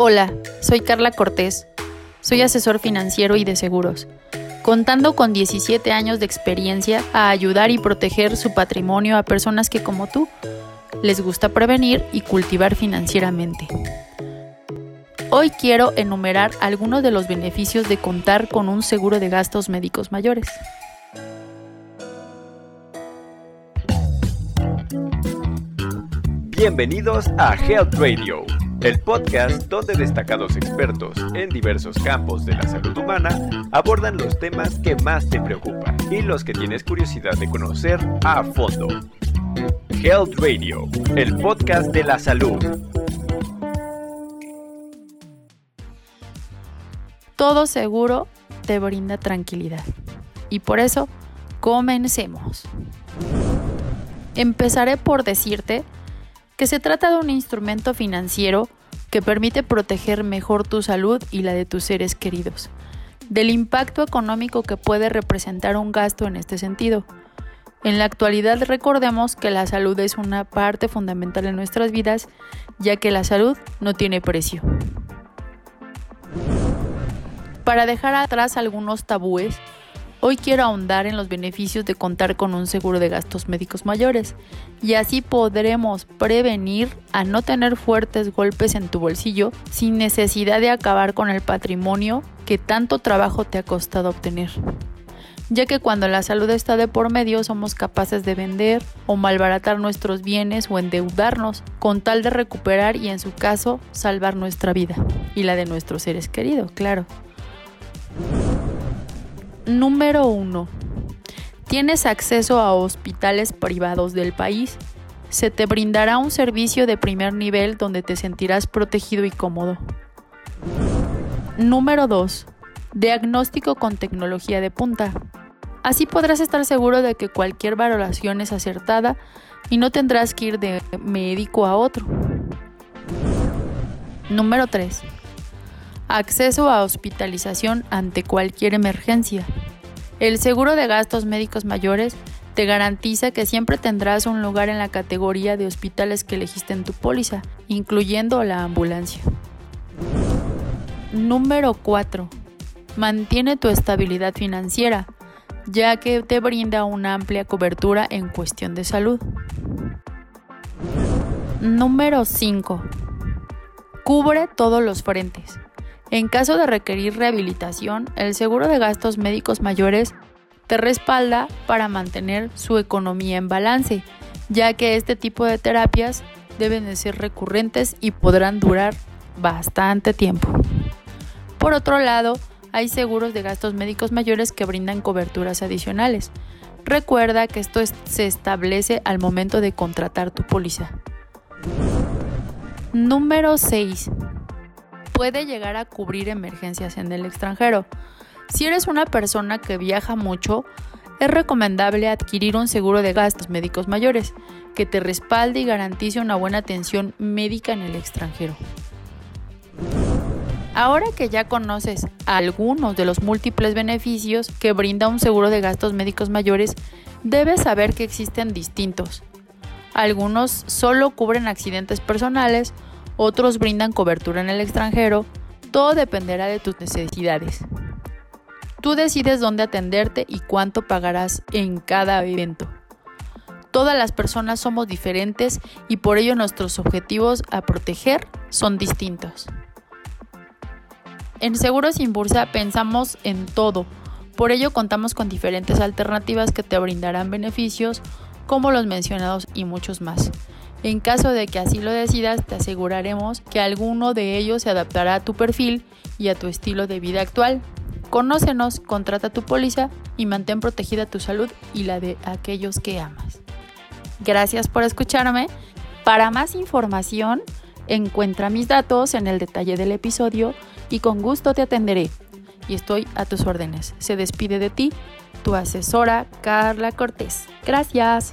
Hola, soy Carla Cortés. Soy asesor financiero y de seguros, contando con 17 años de experiencia a ayudar y proteger su patrimonio a personas que como tú les gusta prevenir y cultivar financieramente. Hoy quiero enumerar algunos de los beneficios de contar con un seguro de gastos médicos mayores. Bienvenidos a Health Radio el podcast donde destacados expertos en diversos campos de la salud humana abordan los temas que más te preocupan y los que tienes curiosidad de conocer a fondo. Health Radio, el podcast de la salud. Todo seguro te brinda tranquilidad. Y por eso, comencemos. Empezaré por decirte que se trata de un instrumento financiero que permite proteger mejor tu salud y la de tus seres queridos, del impacto económico que puede representar un gasto en este sentido. En la actualidad recordemos que la salud es una parte fundamental en nuestras vidas, ya que la salud no tiene precio. Para dejar atrás algunos tabúes, Hoy quiero ahondar en los beneficios de contar con un seguro de gastos médicos mayores y así podremos prevenir a no tener fuertes golpes en tu bolsillo sin necesidad de acabar con el patrimonio que tanto trabajo te ha costado obtener. Ya que cuando la salud está de por medio somos capaces de vender o malbaratar nuestros bienes o endeudarnos con tal de recuperar y en su caso salvar nuestra vida y la de nuestros seres queridos, claro. Número 1. Tienes acceso a hospitales privados del país. Se te brindará un servicio de primer nivel donde te sentirás protegido y cómodo. Número 2. Diagnóstico con tecnología de punta. Así podrás estar seguro de que cualquier valoración es acertada y no tendrás que ir de médico a otro. Número 3 acceso a hospitalización ante cualquier emergencia. El seguro de gastos médicos mayores te garantiza que siempre tendrás un lugar en la categoría de hospitales que elegiste en tu póliza, incluyendo la ambulancia. Número 4. Mantiene tu estabilidad financiera, ya que te brinda una amplia cobertura en cuestión de salud. Número 5. Cubre todos los frentes. En caso de requerir rehabilitación, el seguro de gastos médicos mayores te respalda para mantener su economía en balance, ya que este tipo de terapias deben de ser recurrentes y podrán durar bastante tiempo. Por otro lado, hay seguros de gastos médicos mayores que brindan coberturas adicionales. Recuerda que esto se establece al momento de contratar tu póliza. Número 6 puede llegar a cubrir emergencias en el extranjero. Si eres una persona que viaja mucho, es recomendable adquirir un seguro de gastos médicos mayores que te respalde y garantice una buena atención médica en el extranjero. Ahora que ya conoces algunos de los múltiples beneficios que brinda un seguro de gastos médicos mayores, debes saber que existen distintos. Algunos solo cubren accidentes personales, otros brindan cobertura en el extranjero, todo dependerá de tus necesidades. Tú decides dónde atenderte y cuánto pagarás en cada evento. Todas las personas somos diferentes y por ello nuestros objetivos a proteger son distintos. En Seguros Sin Bursa pensamos en todo, por ello contamos con diferentes alternativas que te brindarán beneficios como los mencionados y muchos más. En caso de que así lo decidas, te aseguraremos que alguno de ellos se adaptará a tu perfil y a tu estilo de vida actual. Conócenos, contrata tu póliza y mantén protegida tu salud y la de aquellos que amas. Gracias por escucharme. Para más información, encuentra mis datos en el detalle del episodio y con gusto te atenderé. Y estoy a tus órdenes. Se despide de ti tu asesora Carla Cortés. Gracias.